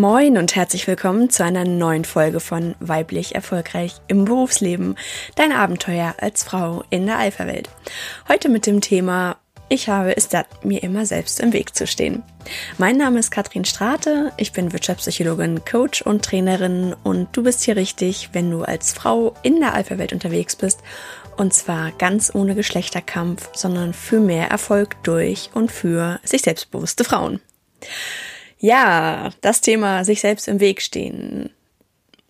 Moin und herzlich willkommen zu einer neuen Folge von Weiblich Erfolgreich im Berufsleben. Dein Abenteuer als Frau in der Alpha-Welt. Heute mit dem Thema Ich habe es satt, mir immer selbst im Weg zu stehen. Mein Name ist Katrin Strate, ich bin Wirtschaftspsychologin, Coach und Trainerin und du bist hier richtig, wenn du als Frau in der Alpha-Welt unterwegs bist und zwar ganz ohne Geschlechterkampf, sondern für mehr Erfolg durch und für sich selbstbewusste Frauen. Ja, das Thema sich selbst im Weg stehen.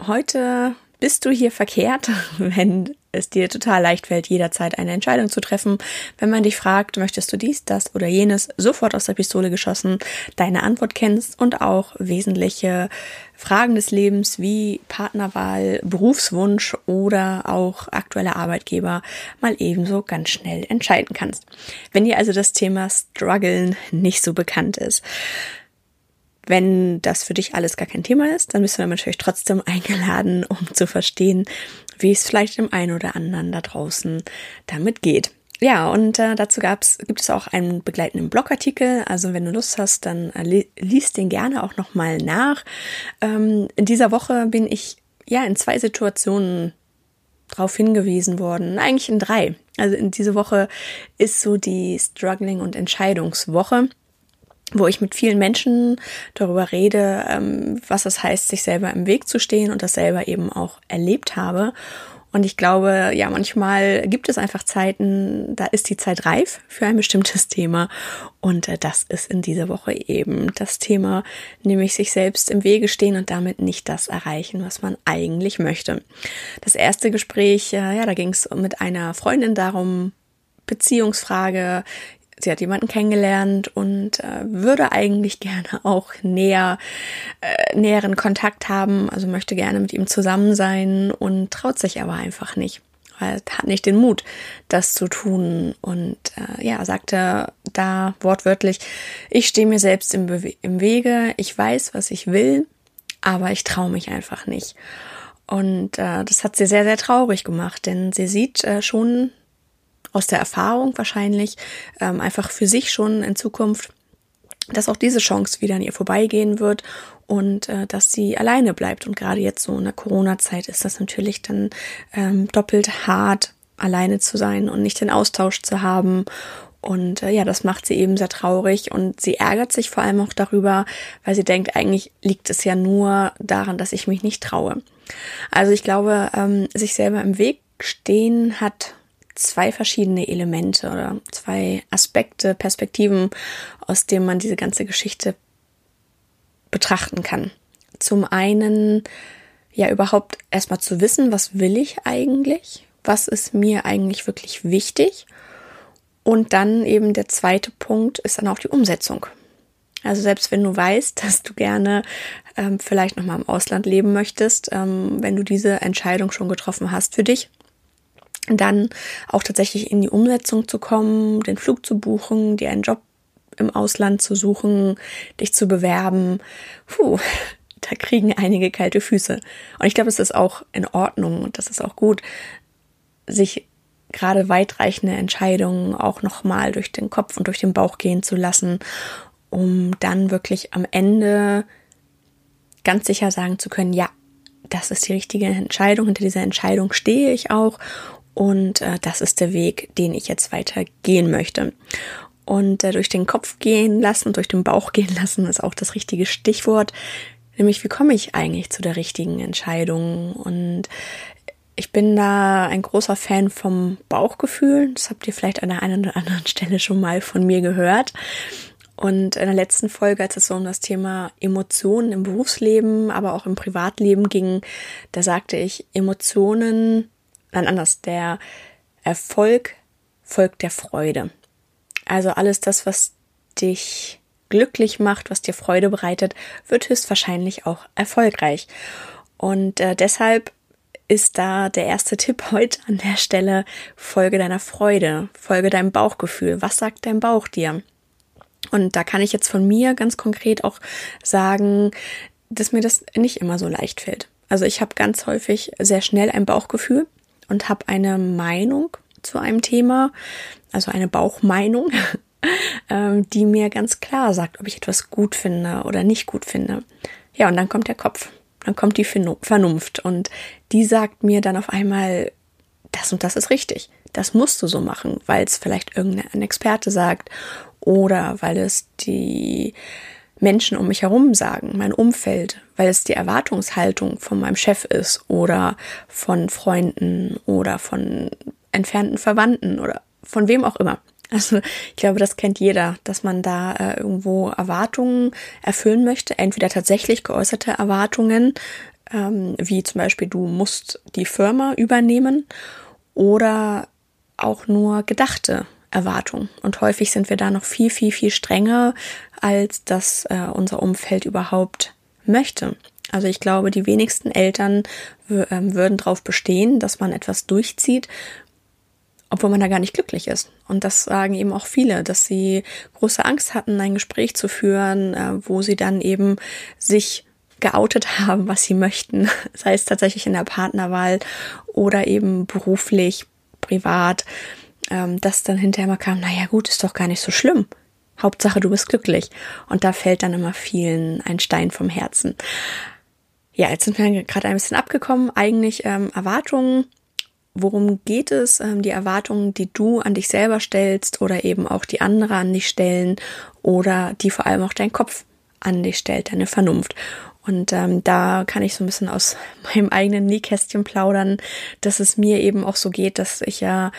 Heute bist du hier verkehrt, wenn es dir total leicht fällt, jederzeit eine Entscheidung zu treffen. Wenn man dich fragt, möchtest du dies, das oder jenes, sofort aus der Pistole geschossen, deine Antwort kennst und auch wesentliche Fragen des Lebens wie Partnerwahl, Berufswunsch oder auch aktuelle Arbeitgeber mal ebenso ganz schnell entscheiden kannst. Wenn dir also das Thema Struggeln nicht so bekannt ist, wenn das für dich alles gar kein Thema ist, dann bist du natürlich trotzdem eingeladen, um zu verstehen, wie es vielleicht dem einen oder anderen da draußen damit geht. Ja, und äh, dazu gab's, gibt es auch einen begleitenden Blogartikel. Also wenn du Lust hast, dann äh, liest den gerne auch nochmal nach. Ähm, in dieser Woche bin ich ja in zwei Situationen darauf hingewiesen worden, eigentlich in drei. Also in dieser Woche ist so die Struggling- und Entscheidungswoche wo ich mit vielen Menschen darüber rede, ähm, was es heißt, sich selber im Weg zu stehen und das selber eben auch erlebt habe. Und ich glaube, ja, manchmal gibt es einfach Zeiten, da ist die Zeit reif für ein bestimmtes Thema. Und äh, das ist in dieser Woche eben das Thema, nämlich sich selbst im Wege stehen und damit nicht das erreichen, was man eigentlich möchte. Das erste Gespräch, äh, ja, da ging es mit einer Freundin darum, Beziehungsfrage, sie hat jemanden kennengelernt und äh, würde eigentlich gerne auch näher, äh, näheren Kontakt haben, also möchte gerne mit ihm zusammen sein und traut sich aber einfach nicht. Weil hat nicht den Mut, das zu tun. Und äh, ja, sagte da wortwörtlich, ich stehe mir selbst im, im Wege, ich weiß, was ich will, aber ich traue mich einfach nicht. Und äh, das hat sie sehr, sehr traurig gemacht, denn sie sieht äh, schon aus der Erfahrung wahrscheinlich ähm, einfach für sich schon in Zukunft, dass auch diese Chance wieder an ihr vorbeigehen wird und äh, dass sie alleine bleibt. Und gerade jetzt so in der Corona-Zeit ist das natürlich dann ähm, doppelt hart, alleine zu sein und nicht den Austausch zu haben. Und äh, ja, das macht sie eben sehr traurig und sie ärgert sich vor allem auch darüber, weil sie denkt, eigentlich liegt es ja nur daran, dass ich mich nicht traue. Also ich glaube, ähm, sich selber im Weg stehen hat zwei verschiedene Elemente oder zwei Aspekte, Perspektiven, aus denen man diese ganze Geschichte betrachten kann. Zum einen ja überhaupt erstmal zu wissen, was will ich eigentlich? Was ist mir eigentlich wirklich wichtig? Und dann eben der zweite Punkt ist dann auch die Umsetzung. Also selbst wenn du weißt, dass du gerne ähm, vielleicht nochmal im Ausland leben möchtest, ähm, wenn du diese Entscheidung schon getroffen hast für dich, dann auch tatsächlich in die Umsetzung zu kommen, den Flug zu buchen, dir einen Job im Ausland zu suchen, dich zu bewerben. Puh, da kriegen einige kalte Füße. Und ich glaube, es ist auch in Ordnung und das ist auch gut, sich gerade weitreichende Entscheidungen auch nochmal durch den Kopf und durch den Bauch gehen zu lassen, um dann wirklich am Ende ganz sicher sagen zu können, ja, das ist die richtige Entscheidung, hinter dieser Entscheidung stehe ich auch und äh, das ist der Weg, den ich jetzt weiter gehen möchte. Und äh, durch den Kopf gehen lassen, durch den Bauch gehen lassen, ist auch das richtige Stichwort. Nämlich, wie komme ich eigentlich zu der richtigen Entscheidung? Und ich bin da ein großer Fan vom Bauchgefühl. Das habt ihr vielleicht an der einen oder anderen Stelle schon mal von mir gehört. Und in der letzten Folge, als es so um das Thema Emotionen im Berufsleben, aber auch im Privatleben ging, da sagte ich, Emotionen nein, anders, der Erfolg folgt der Freude. Also alles das, was dich glücklich macht, was dir Freude bereitet, wird höchstwahrscheinlich auch erfolgreich. Und äh, deshalb ist da der erste Tipp heute an der Stelle, folge deiner Freude, folge deinem Bauchgefühl. Was sagt dein Bauch dir? Und da kann ich jetzt von mir ganz konkret auch sagen, dass mir das nicht immer so leicht fällt. Also ich habe ganz häufig sehr schnell ein Bauchgefühl und habe eine Meinung zu einem Thema, also eine Bauchmeinung, ähm, die mir ganz klar sagt, ob ich etwas gut finde oder nicht gut finde. Ja, und dann kommt der Kopf, dann kommt die Vernunft. Und die sagt mir dann auf einmal, das und das ist richtig, das musst du so machen, weil es vielleicht irgendein Experte sagt oder weil es die Menschen um mich herum sagen, mein Umfeld, weil es die Erwartungshaltung von meinem Chef ist oder von Freunden oder von entfernten Verwandten oder von wem auch immer. Also ich glaube, das kennt jeder, dass man da äh, irgendwo Erwartungen erfüllen möchte, entweder tatsächlich geäußerte Erwartungen, ähm, wie zum Beispiel du musst die Firma übernehmen, oder auch nur gedachte Erwartungen. Und häufig sind wir da noch viel, viel, viel strenger, als das äh, unser Umfeld überhaupt möchte. Also ich glaube, die wenigsten Eltern ähm, würden darauf bestehen, dass man etwas durchzieht, obwohl man da gar nicht glücklich ist. Und das sagen eben auch viele, dass sie große Angst hatten, ein Gespräch zu führen, äh, wo sie dann eben sich geoutet haben, was sie möchten, sei es tatsächlich in der Partnerwahl oder eben beruflich, privat, ähm, dass dann hinterher mal kam, naja gut, ist doch gar nicht so schlimm. Hauptsache, du bist glücklich. Und da fällt dann immer vielen ein Stein vom Herzen. Ja, jetzt sind wir gerade ein bisschen abgekommen. Eigentlich ähm, Erwartungen. Worum geht es? Ähm, die Erwartungen, die du an dich selber stellst oder eben auch die andere an dich stellen oder die vor allem auch dein Kopf an dich stellt, deine Vernunft. Und ähm, da kann ich so ein bisschen aus meinem eigenen Nähkästchen plaudern, dass es mir eben auch so geht, dass ich ja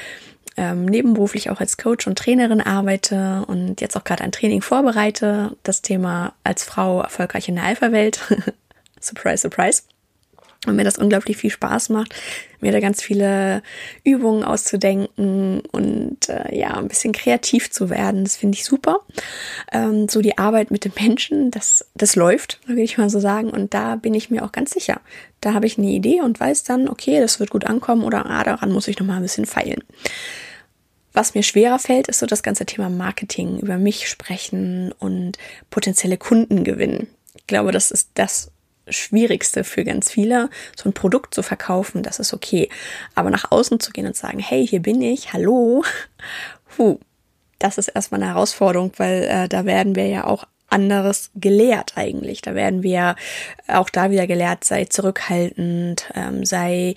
ähm, nebenberuflich auch als Coach und Trainerin arbeite und jetzt auch gerade ein Training vorbereite. Das Thema als Frau erfolgreich in der Alpha-Welt. surprise, surprise und mir das unglaublich viel Spaß macht, mir da ganz viele Übungen auszudenken und äh, ja, ein bisschen kreativ zu werden. Das finde ich super. Ähm, so die Arbeit mit den Menschen, das, das läuft, würde ich mal so sagen. Und da bin ich mir auch ganz sicher. Da habe ich eine Idee und weiß dann, okay, das wird gut ankommen oder ah, daran muss ich noch mal ein bisschen feilen. Was mir schwerer fällt, ist so das ganze Thema Marketing, über mich sprechen und potenzielle Kunden gewinnen. Ich glaube, das ist das, Schwierigste für ganz viele, so ein Produkt zu verkaufen, das ist okay. Aber nach außen zu gehen und sagen, hey, hier bin ich, hallo, puh, das ist erstmal eine Herausforderung, weil äh, da werden wir ja auch anderes gelehrt eigentlich. Da werden wir auch da wieder gelehrt, sei zurückhaltend, ähm, sei,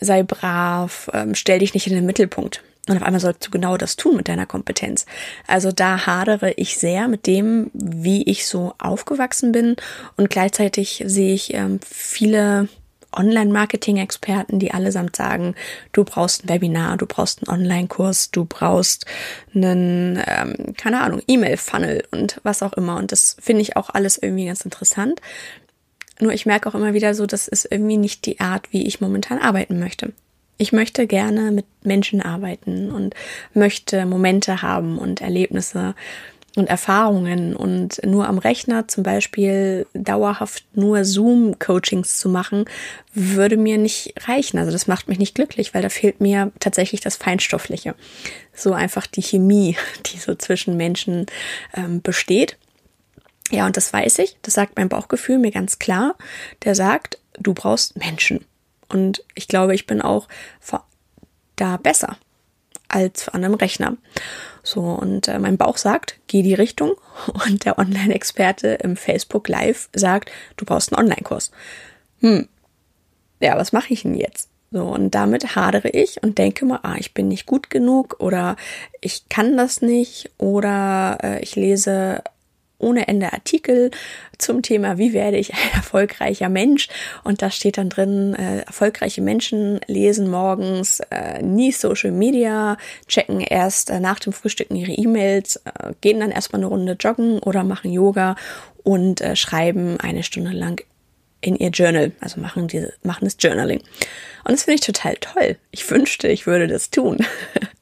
sei brav, ähm, stell dich nicht in den Mittelpunkt. Und auf einmal sollst du genau das tun mit deiner Kompetenz. Also da hadere ich sehr mit dem, wie ich so aufgewachsen bin. Und gleichzeitig sehe ich ähm, viele Online-Marketing-Experten, die allesamt sagen, du brauchst ein Webinar, du brauchst einen Online-Kurs, du brauchst einen, ähm, keine Ahnung, E-Mail-Funnel und was auch immer. Und das finde ich auch alles irgendwie ganz interessant. Nur ich merke auch immer wieder so, das ist irgendwie nicht die Art, wie ich momentan arbeiten möchte. Ich möchte gerne mit Menschen arbeiten und möchte Momente haben und Erlebnisse und Erfahrungen und nur am Rechner zum Beispiel dauerhaft nur Zoom-Coachings zu machen, würde mir nicht reichen. Also das macht mich nicht glücklich, weil da fehlt mir tatsächlich das Feinstoffliche. So einfach die Chemie, die so zwischen Menschen ähm, besteht. Ja, und das weiß ich, das sagt mein Bauchgefühl mir ganz klar. Der sagt, du brauchst Menschen. Und ich glaube, ich bin auch da besser als an einem Rechner. So, und äh, mein Bauch sagt, geh die Richtung. Und der Online-Experte im Facebook Live sagt, du brauchst einen Online-Kurs. Hm, ja, was mache ich denn jetzt? So, und damit hadere ich und denke mal, ah, ich bin nicht gut genug oder ich kann das nicht oder äh, ich lese ohne Ende Artikel zum Thema, wie werde ich ein erfolgreicher Mensch. Und da steht dann drin, äh, erfolgreiche Menschen lesen morgens äh, nie Social Media, checken erst äh, nach dem Frühstücken ihre E-Mails, äh, gehen dann erstmal eine Runde joggen oder machen Yoga und äh, schreiben eine Stunde lang in ihr Journal, also machen diese, machen das Journaling. Und das finde ich total toll. Ich wünschte, ich würde das tun.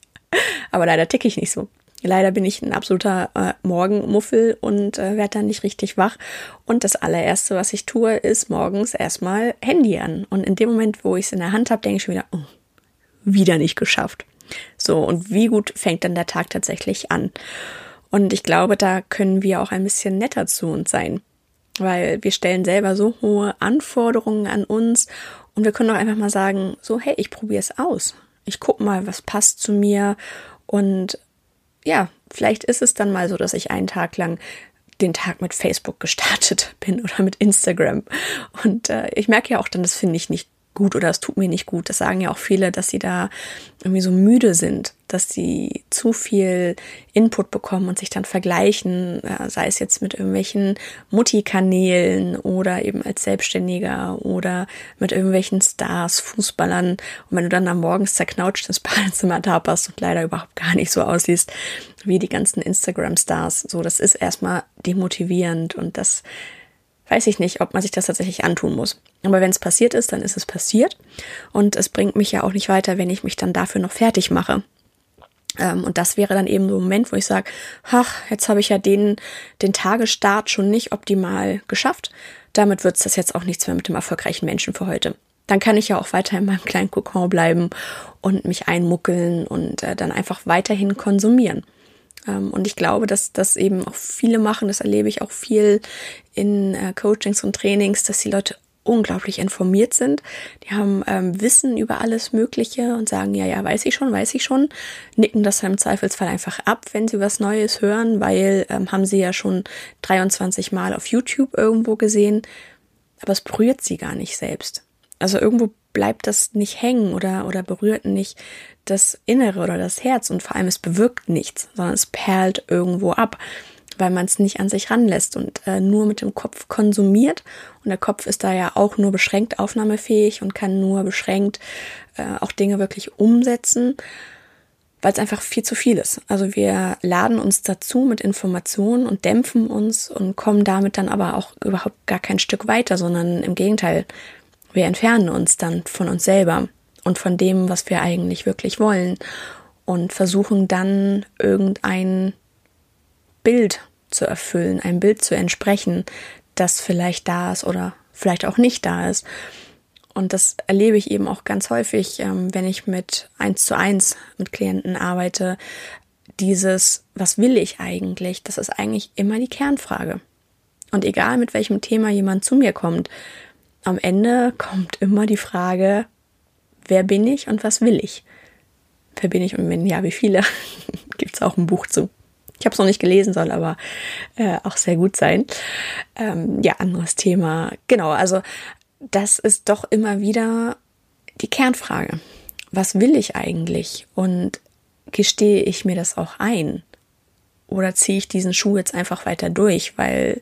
Aber leider ticke ich nicht so. Leider bin ich ein absoluter äh, Morgenmuffel und äh, werde dann nicht richtig wach. Und das allererste, was ich tue, ist morgens erstmal Handy an. Und in dem Moment, wo ich es in der Hand habe, denke ich schon wieder, oh, wieder nicht geschafft. So, und wie gut fängt dann der Tag tatsächlich an? Und ich glaube, da können wir auch ein bisschen netter zu uns sein. Weil wir stellen selber so hohe Anforderungen an uns und wir können auch einfach mal sagen, so, hey, ich probiere es aus. Ich guck mal, was passt zu mir und ja, vielleicht ist es dann mal so, dass ich einen Tag lang den Tag mit Facebook gestartet bin oder mit Instagram. Und äh, ich merke ja auch dann, das finde ich nicht gut oder es tut mir nicht gut. Das sagen ja auch viele, dass sie da irgendwie so müde sind, dass sie zu viel Input bekommen und sich dann vergleichen, sei es jetzt mit irgendwelchen Mutti-Kanälen oder eben als Selbstständiger oder mit irgendwelchen Stars, Fußballern. Und wenn du dann am Morgens zerknautscht ins Badezimmer taperst und leider überhaupt gar nicht so aussiehst wie die ganzen Instagram-Stars, so, das ist erstmal demotivierend und das weiß ich nicht, ob man sich das tatsächlich antun muss. Aber wenn es passiert ist, dann ist es passiert. Und es bringt mich ja auch nicht weiter, wenn ich mich dann dafür noch fertig mache. Ähm, und das wäre dann eben so ein Moment, wo ich sage, ach, jetzt habe ich ja den, den Tagesstart schon nicht optimal geschafft. Damit wird es das jetzt auch nichts mehr mit dem erfolgreichen Menschen für heute. Dann kann ich ja auch weiter in meinem kleinen Kokon bleiben und mich einmuckeln und äh, dann einfach weiterhin konsumieren. Ähm, und ich glaube, dass das eben auch viele machen, das erlebe ich auch viel in äh, Coachings und Trainings, dass die Leute unglaublich informiert sind. Die haben ähm, Wissen über alles Mögliche und sagen, ja, ja, weiß ich schon, weiß ich schon. Nicken das im Zweifelsfall einfach ab, wenn sie was Neues hören, weil ähm, haben sie ja schon 23 Mal auf YouTube irgendwo gesehen. Aber es berührt sie gar nicht selbst. Also irgendwo bleibt das nicht hängen oder, oder berührt nicht das Innere oder das Herz und vor allem es bewirkt nichts, sondern es perlt irgendwo ab, weil man es nicht an sich ranlässt und äh, nur mit dem Kopf konsumiert. Und der Kopf ist da ja auch nur beschränkt aufnahmefähig und kann nur beschränkt äh, auch Dinge wirklich umsetzen, weil es einfach viel zu viel ist. Also wir laden uns dazu mit Informationen und dämpfen uns und kommen damit dann aber auch überhaupt gar kein Stück weiter, sondern im Gegenteil, wir entfernen uns dann von uns selber und von dem, was wir eigentlich wirklich wollen und versuchen dann irgendein Bild zu erfüllen, ein Bild zu entsprechen, das vielleicht da ist oder vielleicht auch nicht da ist. Und das erlebe ich eben auch ganz häufig, ähm, wenn ich mit eins zu eins mit Klienten arbeite. Dieses, was will ich eigentlich? Das ist eigentlich immer die Kernfrage. Und egal mit welchem Thema jemand zu mir kommt, am Ende kommt immer die Frage, wer bin ich und was will ich? Wer bin ich und wenn ja, wie viele? Gibt es auch ein Buch zu. Ich habe es noch nicht gelesen, soll aber äh, auch sehr gut sein. Ähm, ja, anderes Thema. Genau, also das ist doch immer wieder die Kernfrage. Was will ich eigentlich? Und gestehe ich mir das auch ein? Oder ziehe ich diesen Schuh jetzt einfach weiter durch, weil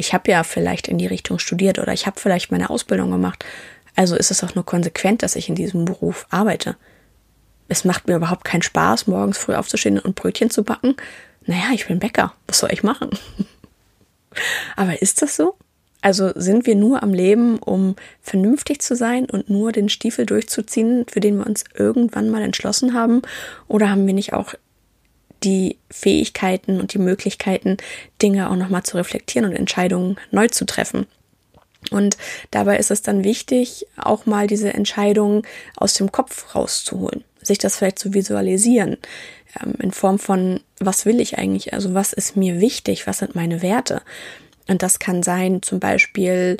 ich habe ja vielleicht in die Richtung studiert oder ich habe vielleicht meine Ausbildung gemacht. Also ist es auch nur konsequent, dass ich in diesem Beruf arbeite. Es macht mir überhaupt keinen Spaß, morgens früh aufzustehen und Brötchen zu backen. Naja, ich bin Bäcker. Was soll ich machen? Aber ist das so? Also sind wir nur am Leben, um vernünftig zu sein und nur den Stiefel durchzuziehen, für den wir uns irgendwann mal entschlossen haben? Oder haben wir nicht auch die Fähigkeiten und die Möglichkeiten, Dinge auch nochmal zu reflektieren und Entscheidungen neu zu treffen. Und dabei ist es dann wichtig, auch mal diese Entscheidungen aus dem Kopf rauszuholen, sich das vielleicht zu visualisieren, ähm, in Form von, was will ich eigentlich, also was ist mir wichtig, was sind meine Werte. Und das kann sein, zum Beispiel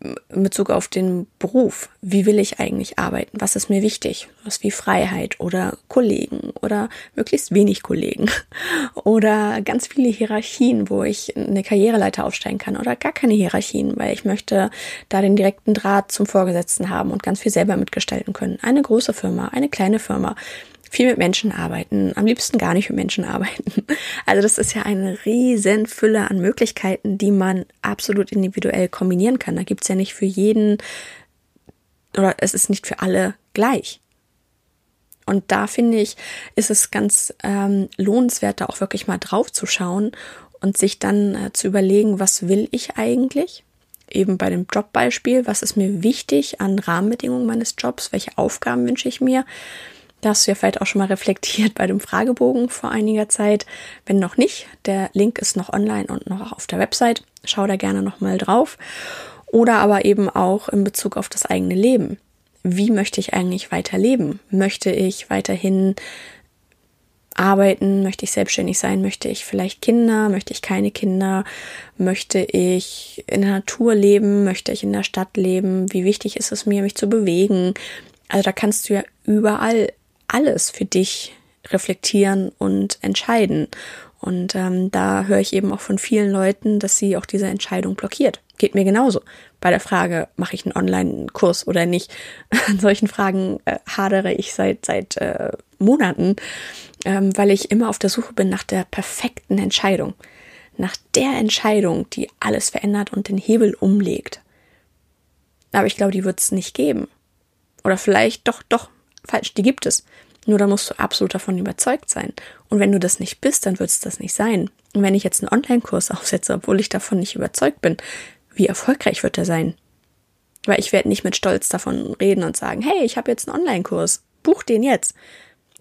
in Bezug auf den Beruf. Wie will ich eigentlich arbeiten? Was ist mir wichtig? Was wie Freiheit oder Kollegen oder möglichst wenig Kollegen oder ganz viele Hierarchien, wo ich eine Karriereleiter aufsteigen kann oder gar keine Hierarchien, weil ich möchte da den direkten Draht zum Vorgesetzten haben und ganz viel selber mitgestalten können. Eine große Firma, eine kleine Firma viel mit Menschen arbeiten, am liebsten gar nicht mit Menschen arbeiten. Also das ist ja eine riesen Fülle an Möglichkeiten, die man absolut individuell kombinieren kann. Da gibt's ja nicht für jeden oder es ist nicht für alle gleich. Und da finde ich, ist es ganz ähm, lohnenswert, da auch wirklich mal drauf zu schauen und sich dann äh, zu überlegen, was will ich eigentlich? Eben bei dem Jobbeispiel, was ist mir wichtig an Rahmenbedingungen meines Jobs? Welche Aufgaben wünsche ich mir? Da hast du ja vielleicht auch schon mal reflektiert bei dem Fragebogen vor einiger Zeit. Wenn noch nicht, der Link ist noch online und noch auf der Website. Schau da gerne nochmal drauf. Oder aber eben auch in Bezug auf das eigene Leben. Wie möchte ich eigentlich weiter leben? Möchte ich weiterhin arbeiten? Möchte ich selbstständig sein? Möchte ich vielleicht Kinder? Möchte ich keine Kinder? Möchte ich in der Natur leben? Möchte ich in der Stadt leben? Wie wichtig ist es mir, mich zu bewegen? Also da kannst du ja überall alles für dich reflektieren und entscheiden. Und ähm, da höre ich eben auch von vielen Leuten, dass sie auch diese Entscheidung blockiert. Geht mir genauso. Bei der Frage, mache ich einen Online-Kurs oder nicht? An solchen Fragen äh, hadere ich seit, seit äh, Monaten, ähm, weil ich immer auf der Suche bin nach der perfekten Entscheidung. Nach der Entscheidung, die alles verändert und den Hebel umlegt. Aber ich glaube, die wird es nicht geben. Oder vielleicht doch, doch, falsch, die gibt es. Nur da musst du absolut davon überzeugt sein. Und wenn du das nicht bist, dann wird es das nicht sein. Und wenn ich jetzt einen Online-Kurs aufsetze, obwohl ich davon nicht überzeugt bin, wie erfolgreich wird er sein? Weil ich werde nicht mit Stolz davon reden und sagen, hey, ich habe jetzt einen Online-Kurs, buch den jetzt.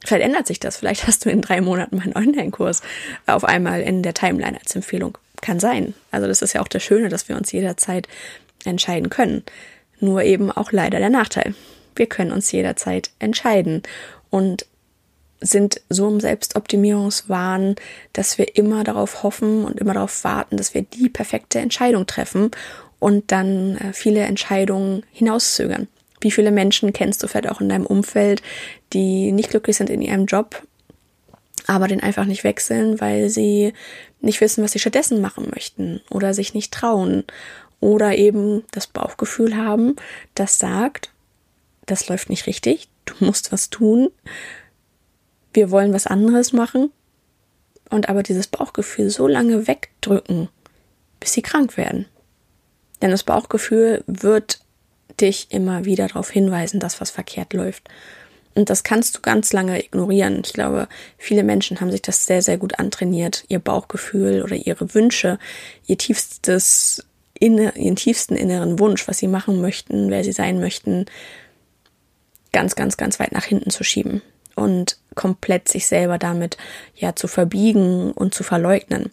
Vielleicht ändert sich das. Vielleicht hast du in drei Monaten meinen Online-Kurs auf einmal in der Timeline als Empfehlung. Kann sein. Also das ist ja auch das Schöne, dass wir uns jederzeit entscheiden können. Nur eben auch leider der Nachteil. Wir können uns jederzeit entscheiden und sind so im Selbstoptimierungswahn, dass wir immer darauf hoffen und immer darauf warten, dass wir die perfekte Entscheidung treffen und dann äh, viele Entscheidungen hinauszögern. Wie viele Menschen kennst du vielleicht auch in deinem Umfeld, die nicht glücklich sind in ihrem Job, aber den einfach nicht wechseln, weil sie nicht wissen, was sie stattdessen machen möchten oder sich nicht trauen oder eben das Bauchgefühl haben, das sagt, das läuft nicht richtig, du musst was tun, wir wollen was anderes machen und aber dieses Bauchgefühl so lange wegdrücken, bis sie krank werden. Denn das Bauchgefühl wird dich immer wieder darauf hinweisen, dass was verkehrt läuft. Und das kannst du ganz lange ignorieren. Ich glaube, viele Menschen haben sich das sehr, sehr gut antrainiert, ihr Bauchgefühl oder ihre Wünsche, ihr tiefstes, ihren tiefsten inneren Wunsch, was sie machen möchten, wer sie sein möchten, ganz, ganz, ganz weit nach hinten zu schieben und komplett sich selber damit ja zu verbiegen und zu verleugnen.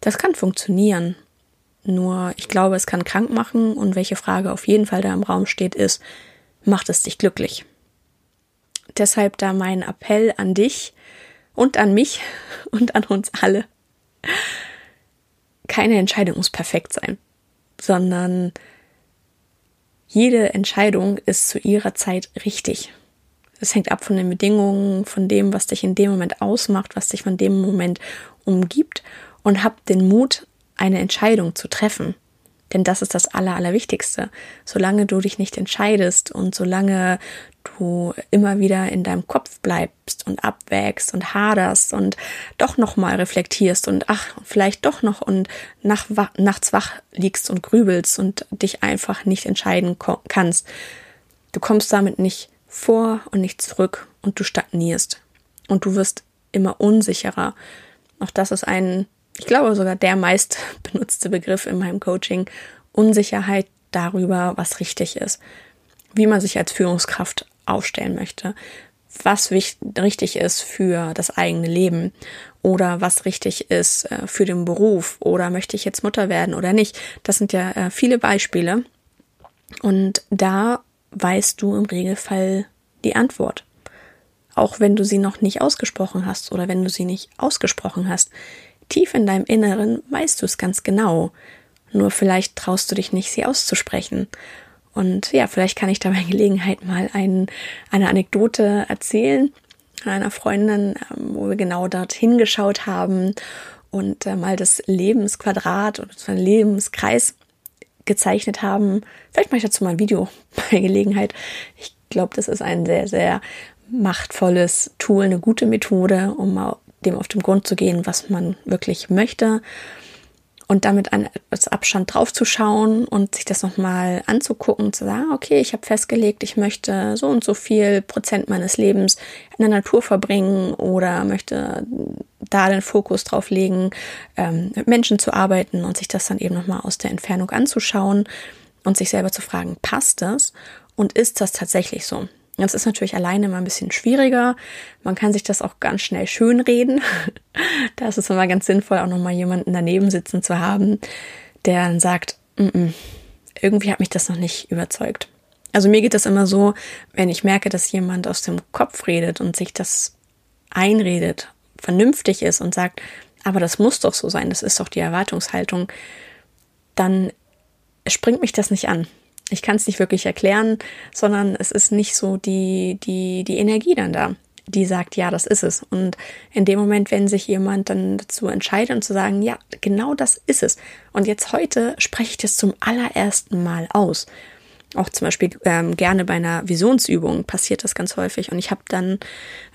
Das kann funktionieren. Nur ich glaube, es kann krank machen und welche Frage auf jeden Fall da im Raum steht, ist, macht es dich glücklich? Deshalb da mein Appell an dich und an mich und an uns alle. Keine Entscheidung muss perfekt sein, sondern jede Entscheidung ist zu ihrer Zeit richtig. Es hängt ab von den Bedingungen, von dem, was dich in dem Moment ausmacht, was dich von dem Moment umgibt und hab den Mut, eine Entscheidung zu treffen. Denn das ist das Aller, Allerwichtigste. Solange du dich nicht entscheidest und solange du immer wieder in deinem Kopf bleibst und abwägst und haderst und doch nochmal reflektierst und ach, vielleicht doch noch und nach, nachts wach liegst und grübelst und dich einfach nicht entscheiden kannst. Du kommst damit nicht vor und nicht zurück und du stagnierst und du wirst immer unsicherer. Auch das ist ein, ich glaube sogar der meist benutzte Begriff in meinem Coaching, Unsicherheit darüber, was richtig ist, wie man sich als Führungskraft aufstellen möchte, was richtig ist für das eigene Leben oder was richtig ist äh, für den Beruf oder möchte ich jetzt Mutter werden oder nicht. Das sind ja äh, viele Beispiele. Und da weißt du im Regelfall die Antwort. Auch wenn du sie noch nicht ausgesprochen hast oder wenn du sie nicht ausgesprochen hast. Tief in deinem Inneren weißt du es ganz genau. Nur vielleicht traust du dich nicht, sie auszusprechen. Und ja, vielleicht kann ich da bei Gelegenheit mal ein, eine Anekdote erzählen einer Freundin, ähm, wo wir genau dort hingeschaut haben und äh, mal das Lebensquadrat oder den Lebenskreis gezeichnet haben. Vielleicht mache ich dazu mal ein Video bei Gelegenheit. Ich glaube, das ist ein sehr, sehr machtvolles Tool, eine gute Methode, um dem auf den Grund zu gehen, was man wirklich möchte und damit an etwas Abstand draufzuschauen und sich das nochmal anzugucken, zu sagen, okay, ich habe festgelegt, ich möchte so und so viel Prozent meines Lebens in der Natur verbringen oder möchte da den Fokus drauf legen, ähm, mit Menschen zu arbeiten und sich das dann eben nochmal aus der Entfernung anzuschauen und sich selber zu fragen, passt das und ist das tatsächlich so? Das ist natürlich alleine immer ein bisschen schwieriger. Man kann sich das auch ganz schnell schönreden. da ist es immer ganz sinnvoll, auch nochmal jemanden daneben sitzen zu haben, der dann sagt, mm -mm, irgendwie hat mich das noch nicht überzeugt. Also mir geht das immer so, wenn ich merke, dass jemand aus dem Kopf redet und sich das einredet, vernünftig ist und sagt, aber das muss doch so sein, das ist doch die Erwartungshaltung, dann springt mich das nicht an ich kann es nicht wirklich erklären, sondern es ist nicht so die, die, die Energie dann da. die sagt, ja, das ist es. Und in dem Moment, wenn sich jemand dann dazu entscheidet und zu sagen, ja, genau das ist es. Und jetzt heute spreche ich das zum allerersten Mal aus. Auch zum Beispiel ähm, gerne bei einer Visionsübung passiert das ganz häufig. Und ich habe dann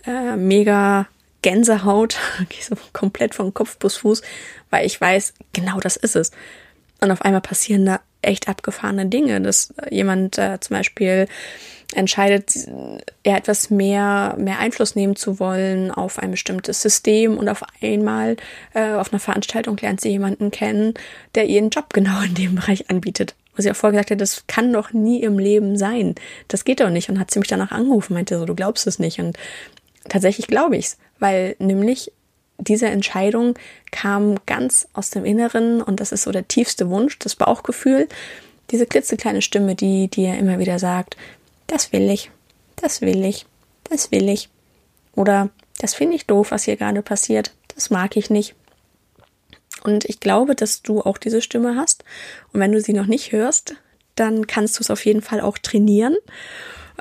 äh, mega Gänsehaut, so komplett von Kopf bis Fuß, weil ich weiß, genau das ist es. Und auf einmal passieren da echt abgefahrene Dinge, dass jemand äh, zum Beispiel entscheidet, er etwas mehr, mehr Einfluss nehmen zu wollen auf ein bestimmtes System und auf einmal äh, auf einer Veranstaltung lernt sie jemanden kennen, der ihren Job genau in dem Bereich anbietet. Wo sie auch vorher gesagt hat, das kann doch nie im Leben sein. Das geht doch nicht. Und hat sie mich danach angerufen, meinte so, du glaubst es nicht. Und tatsächlich glaube ich's, weil nämlich diese Entscheidung kam ganz aus dem Inneren und das ist so der tiefste Wunsch, das Bauchgefühl, diese klitzekleine Stimme, die dir immer wieder sagt, das will ich, das will ich, das will ich. Oder das finde ich doof, was hier gerade passiert, das mag ich nicht. Und ich glaube, dass du auch diese Stimme hast. Und wenn du sie noch nicht hörst, dann kannst du es auf jeden Fall auch trainieren.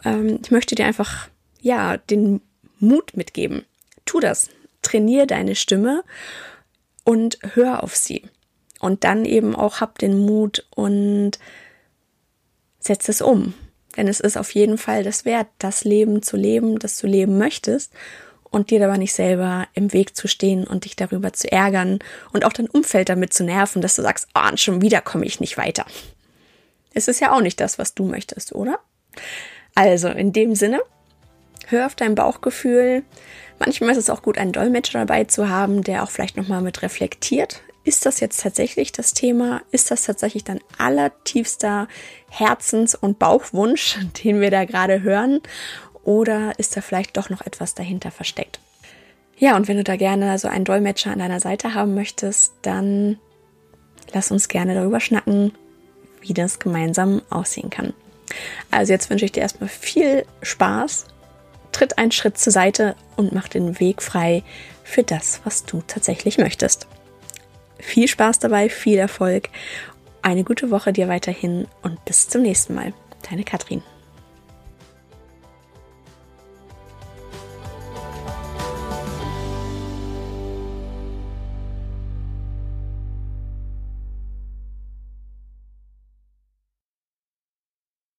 Ähm, ich möchte dir einfach, ja, den Mut mitgeben. Tu das. Trainier deine Stimme und hör auf sie. Und dann eben auch hab den Mut und setz es um. Denn es ist auf jeden Fall das wert, das Leben zu leben, das du leben möchtest und dir aber nicht selber im Weg zu stehen und dich darüber zu ärgern und auch dein Umfeld damit zu nerven, dass du sagst, oh, schon wieder komme ich nicht weiter. Es ist ja auch nicht das, was du möchtest, oder? Also, in dem Sinne, hör auf dein Bauchgefühl. Manchmal ist es auch gut, einen Dolmetscher dabei zu haben, der auch vielleicht nochmal mit reflektiert ist das jetzt tatsächlich das Thema? Ist das tatsächlich dein allertiefster Herzens- und Bauchwunsch, den wir da gerade hören? Oder ist da vielleicht doch noch etwas dahinter versteckt? Ja, und wenn du da gerne so einen Dolmetscher an deiner Seite haben möchtest, dann lass uns gerne darüber schnacken, wie das gemeinsam aussehen kann. Also jetzt wünsche ich dir erstmal viel Spaß, tritt einen Schritt zur Seite und mach den Weg frei für das, was du tatsächlich möchtest. Viel Spaß dabei, viel Erfolg, eine gute Woche dir weiterhin und bis zum nächsten Mal. Deine Katrin.